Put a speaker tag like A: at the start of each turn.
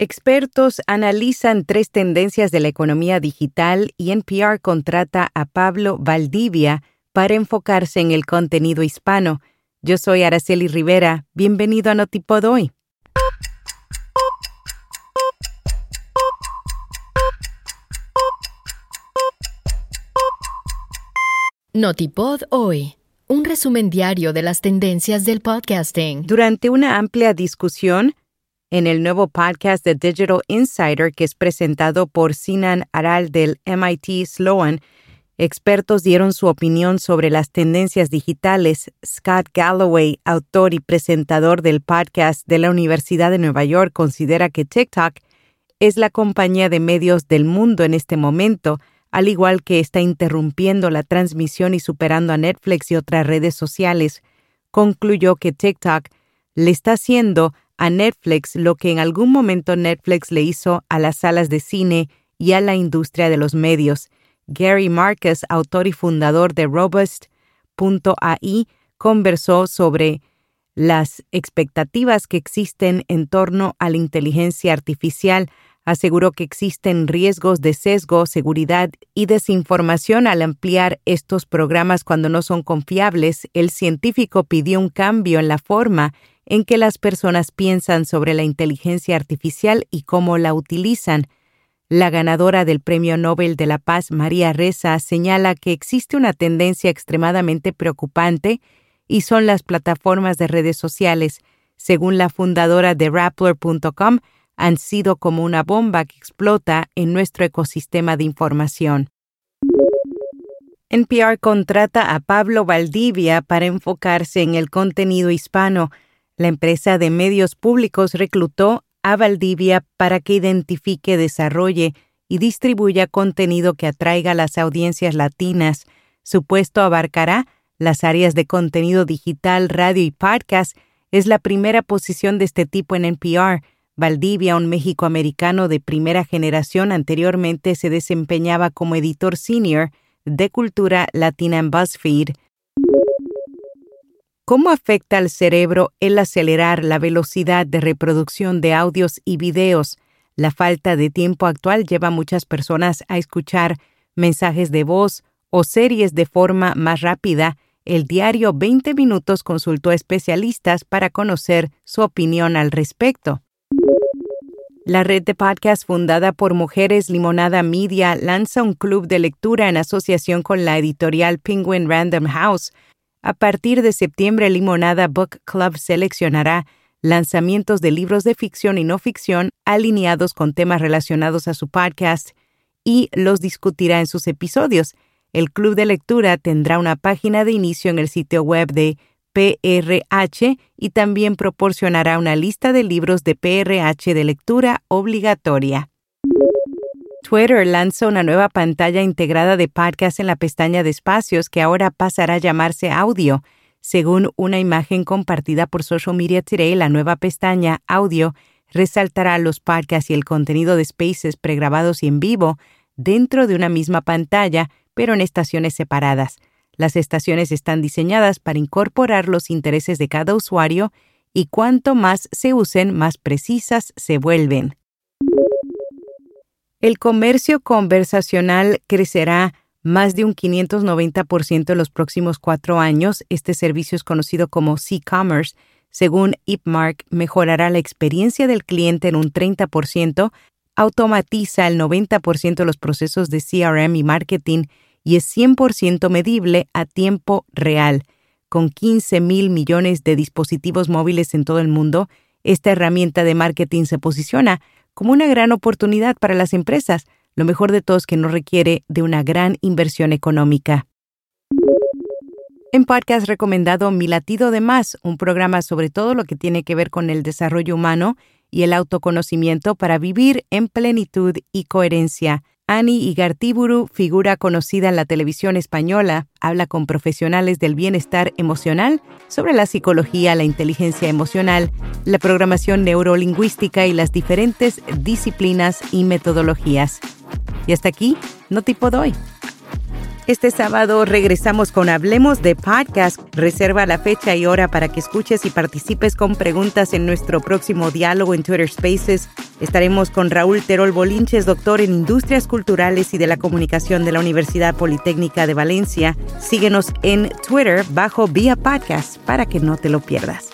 A: Expertos analizan tres tendencias de la economía digital y NPR contrata a Pablo Valdivia para enfocarse en el contenido hispano. Yo soy Araceli Rivera. Bienvenido a Notipod hoy.
B: Notipod hoy. Un resumen diario de las tendencias del podcasting.
A: Durante una amplia discusión, en el nuevo podcast de Digital Insider que es presentado por Sinan Aral del MIT Sloan, expertos dieron su opinión sobre las tendencias digitales. Scott Galloway, autor y presentador del podcast de la Universidad de Nueva York, considera que TikTok es la compañía de medios del mundo en este momento, al igual que está interrumpiendo la transmisión y superando a Netflix y otras redes sociales. Concluyó que TikTok le está haciendo a Netflix lo que en algún momento Netflix le hizo a las salas de cine y a la industria de los medios. Gary Marcus, autor y fundador de Robust.ai, conversó sobre las expectativas que existen en torno a la inteligencia artificial, aseguró que existen riesgos de sesgo, seguridad y desinformación al ampliar estos programas cuando no son confiables. El científico pidió un cambio en la forma en que las personas piensan sobre la inteligencia artificial y cómo la utilizan. La ganadora del Premio Nobel de la Paz, María Reza, señala que existe una tendencia extremadamente preocupante y son las plataformas de redes sociales. Según la fundadora de Rappler.com, han sido como una bomba que explota en nuestro ecosistema de información. NPR contrata a Pablo Valdivia para enfocarse en el contenido hispano. La empresa de medios públicos reclutó a Valdivia para que identifique, desarrolle y distribuya contenido que atraiga a las audiencias latinas. Su puesto abarcará las áreas de contenido digital, radio y podcast. Es la primera posición de este tipo en NPR. Valdivia, un México-americano de primera generación, anteriormente se desempeñaba como editor senior de cultura latina en BuzzFeed. ¿Cómo afecta al cerebro el acelerar la velocidad de reproducción de audios y videos? La falta de tiempo actual lleva a muchas personas a escuchar mensajes de voz o series de forma más rápida. El diario 20 Minutos consultó a especialistas para conocer su opinión al respecto. La red de podcast fundada por Mujeres Limonada Media lanza un club de lectura en asociación con la editorial Penguin Random House a partir de septiembre, Limonada Book Club seleccionará lanzamientos de libros de ficción y no ficción alineados con temas relacionados a su podcast y los discutirá en sus episodios. El club de lectura tendrá una página de inicio en el sitio web de PRH y también proporcionará una lista de libros de PRH de lectura obligatoria. Twitter lanza una nueva pantalla integrada de podcast en la pestaña de espacios que ahora pasará a llamarse audio. Según una imagen compartida por Social Media Today, la nueva pestaña audio resaltará los podcasts y el contenido de spaces pregrabados y en vivo dentro de una misma pantalla, pero en estaciones separadas. Las estaciones están diseñadas para incorporar los intereses de cada usuario y cuanto más se usen, más precisas se vuelven. El comercio conversacional crecerá más de un 590% en los próximos cuatro años. Este servicio es conocido como C-Commerce. Según IPMark, mejorará la experiencia del cliente en un 30%, automatiza el 90% de los procesos de CRM y marketing y es 100% medible a tiempo real. Con 15 mil millones de dispositivos móviles en todo el mundo, esta herramienta de marketing se posiciona como una gran oportunidad para las empresas. Lo mejor de todo es que no requiere de una gran inversión económica. En podcast recomendado Mi Latido de Más, un programa sobre todo lo que tiene que ver con el desarrollo humano y el autoconocimiento para vivir en plenitud y coherencia. Ani Igartiburu, figura conocida en la televisión española, habla con profesionales del bienestar emocional sobre la psicología, la inteligencia emocional, la programación neurolingüística y las diferentes disciplinas y metodologías. Y hasta aquí, no tipo doy. Este sábado regresamos con Hablemos de Podcast. Reserva la fecha y hora para que escuches y participes con preguntas en nuestro próximo diálogo en Twitter Spaces. Estaremos con Raúl Terol Bolinches, doctor en Industrias Culturales y de la Comunicación de la Universidad Politécnica de Valencia. Síguenos en Twitter bajo Vía Podcast para que no te lo pierdas.